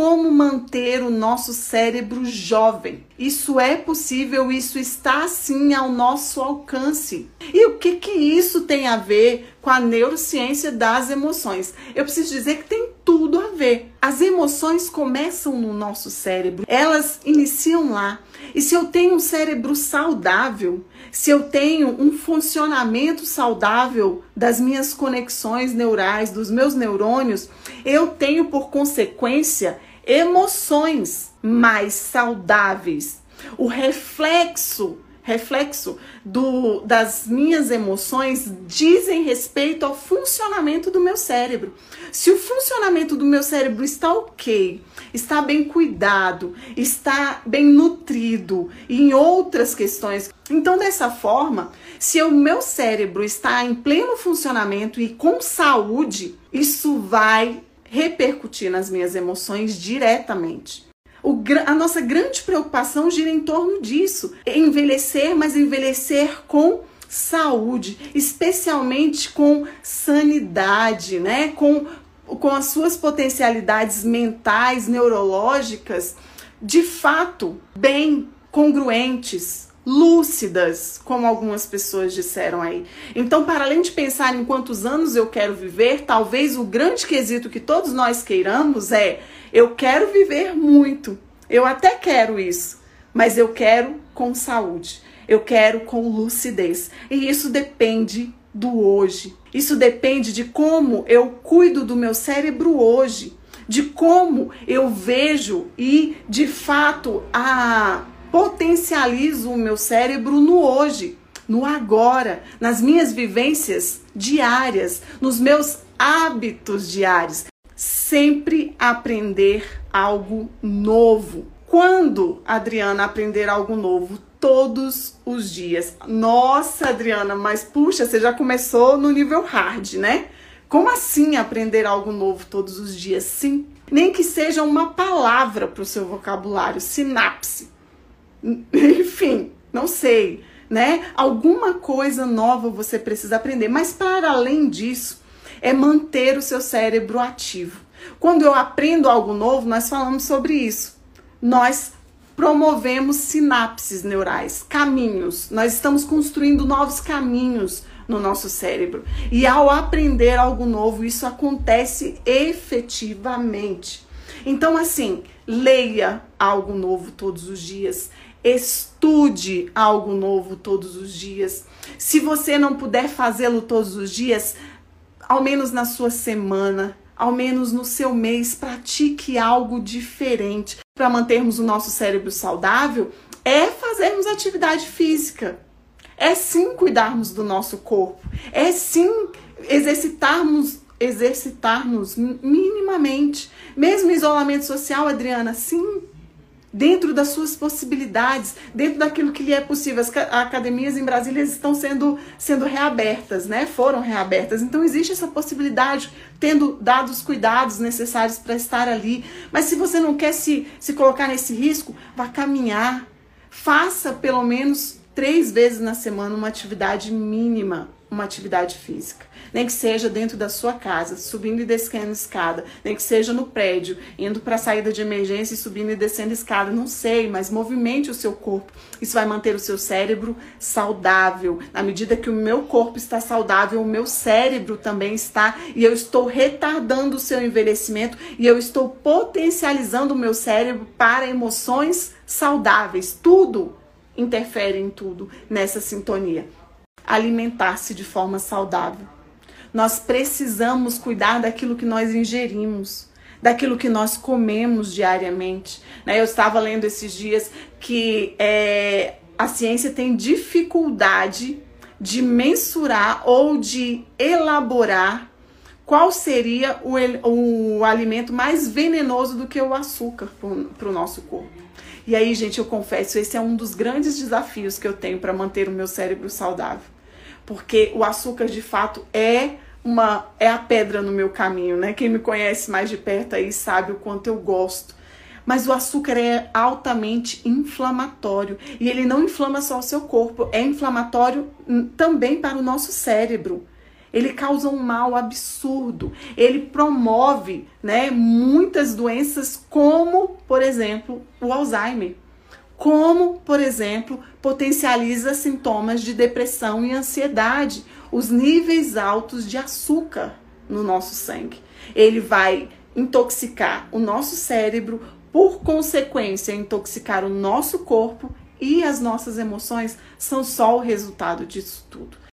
como manter o nosso cérebro jovem. Isso é possível, isso está sim ao nosso alcance. E o que que isso tem a ver com a neurociência das emoções? Eu preciso dizer que tem tudo a ver. As emoções começam no nosso cérebro, elas iniciam lá. E se eu tenho um cérebro saudável, se eu tenho um funcionamento saudável das minhas conexões neurais, dos meus neurônios, eu tenho por consequência emoções mais saudáveis. O reflexo reflexo do, das minhas emoções dizem respeito ao funcionamento do meu cérebro. Se o funcionamento do meu cérebro está ok, está bem cuidado, está bem nutrido em outras questões, então dessa forma, se o meu cérebro está em pleno funcionamento e com saúde, isso vai repercutir nas minhas emoções diretamente. O, a nossa grande preocupação gira em torno disso: envelhecer, mas envelhecer com saúde, especialmente com sanidade, né? Com, com as suas potencialidades mentais, neurológicas, de fato, bem congruentes, lúcidas, como algumas pessoas disseram aí. Então, para além de pensar em quantos anos eu quero viver, talvez o grande quesito que todos nós queiramos é: eu quero viver muito. Eu até quero isso, mas eu quero com saúde. Eu quero com lucidez. E isso depende do hoje. Isso depende de como eu cuido do meu cérebro hoje, de como eu vejo e de fato a potencializo o meu cérebro no hoje, no agora, nas minhas vivências diárias, nos meus hábitos diários. Sempre aprender algo novo. Quando, Adriana, aprender algo novo? Todos os dias. Nossa, Adriana, mas puxa, você já começou no nível hard, né? Como assim aprender algo novo todos os dias? Sim. Nem que seja uma palavra para o seu vocabulário, sinapse. Enfim, não sei, né? Alguma coisa nova você precisa aprender, mas para além disso, é manter o seu cérebro ativo. Quando eu aprendo algo novo, nós falamos sobre isso. Nós promovemos sinapses neurais, caminhos. Nós estamos construindo novos caminhos no nosso cérebro. E ao aprender algo novo, isso acontece efetivamente. Então, assim, leia algo novo todos os dias. Estude algo novo todos os dias. Se você não puder fazê-lo todos os dias, ao menos na sua semana, ao menos no seu mês, pratique algo diferente para mantermos o nosso cérebro saudável. É fazermos atividade física. É sim cuidarmos do nosso corpo. É sim exercitarmos exercitar-nos minimamente. Mesmo isolamento social, Adriana, sim, dentro das suas possibilidades, dentro daquilo que lhe é possível. As academias em Brasília estão sendo, sendo reabertas, né? Foram reabertas. Então existe essa possibilidade, tendo dado os cuidados necessários para estar ali. Mas se você não quer se, se colocar nesse risco, vá caminhar. Faça pelo menos três vezes na semana uma atividade mínima, uma atividade física nem que seja dentro da sua casa, subindo e descendo escada, nem que seja no prédio, indo para a saída de emergência e subindo e descendo escada, não sei, mas movimente o seu corpo. Isso vai manter o seu cérebro saudável. Na medida que o meu corpo está saudável, o meu cérebro também está, e eu estou retardando o seu envelhecimento e eu estou potencializando o meu cérebro para emoções saudáveis. Tudo interfere em tudo nessa sintonia. Alimentar-se de forma saudável. Nós precisamos cuidar daquilo que nós ingerimos, daquilo que nós comemos diariamente. Né? Eu estava lendo esses dias que é, a ciência tem dificuldade de mensurar ou de elaborar qual seria o, o alimento mais venenoso do que o açúcar para o nosso corpo. E aí, gente, eu confesso, esse é um dos grandes desafios que eu tenho para manter o meu cérebro saudável porque o açúcar de fato é uma é a pedra no meu caminho, né? Quem me conhece mais de perto aí sabe o quanto eu gosto. Mas o açúcar é altamente inflamatório e ele não inflama só o seu corpo, é inflamatório também para o nosso cérebro. Ele causa um mal absurdo. Ele promove, né, muitas doenças como, por exemplo, o Alzheimer. Como, por exemplo, potencializa sintomas de depressão e ansiedade, os níveis altos de açúcar no nosso sangue. Ele vai intoxicar o nosso cérebro, por consequência, intoxicar o nosso corpo e as nossas emoções são só o resultado disso tudo.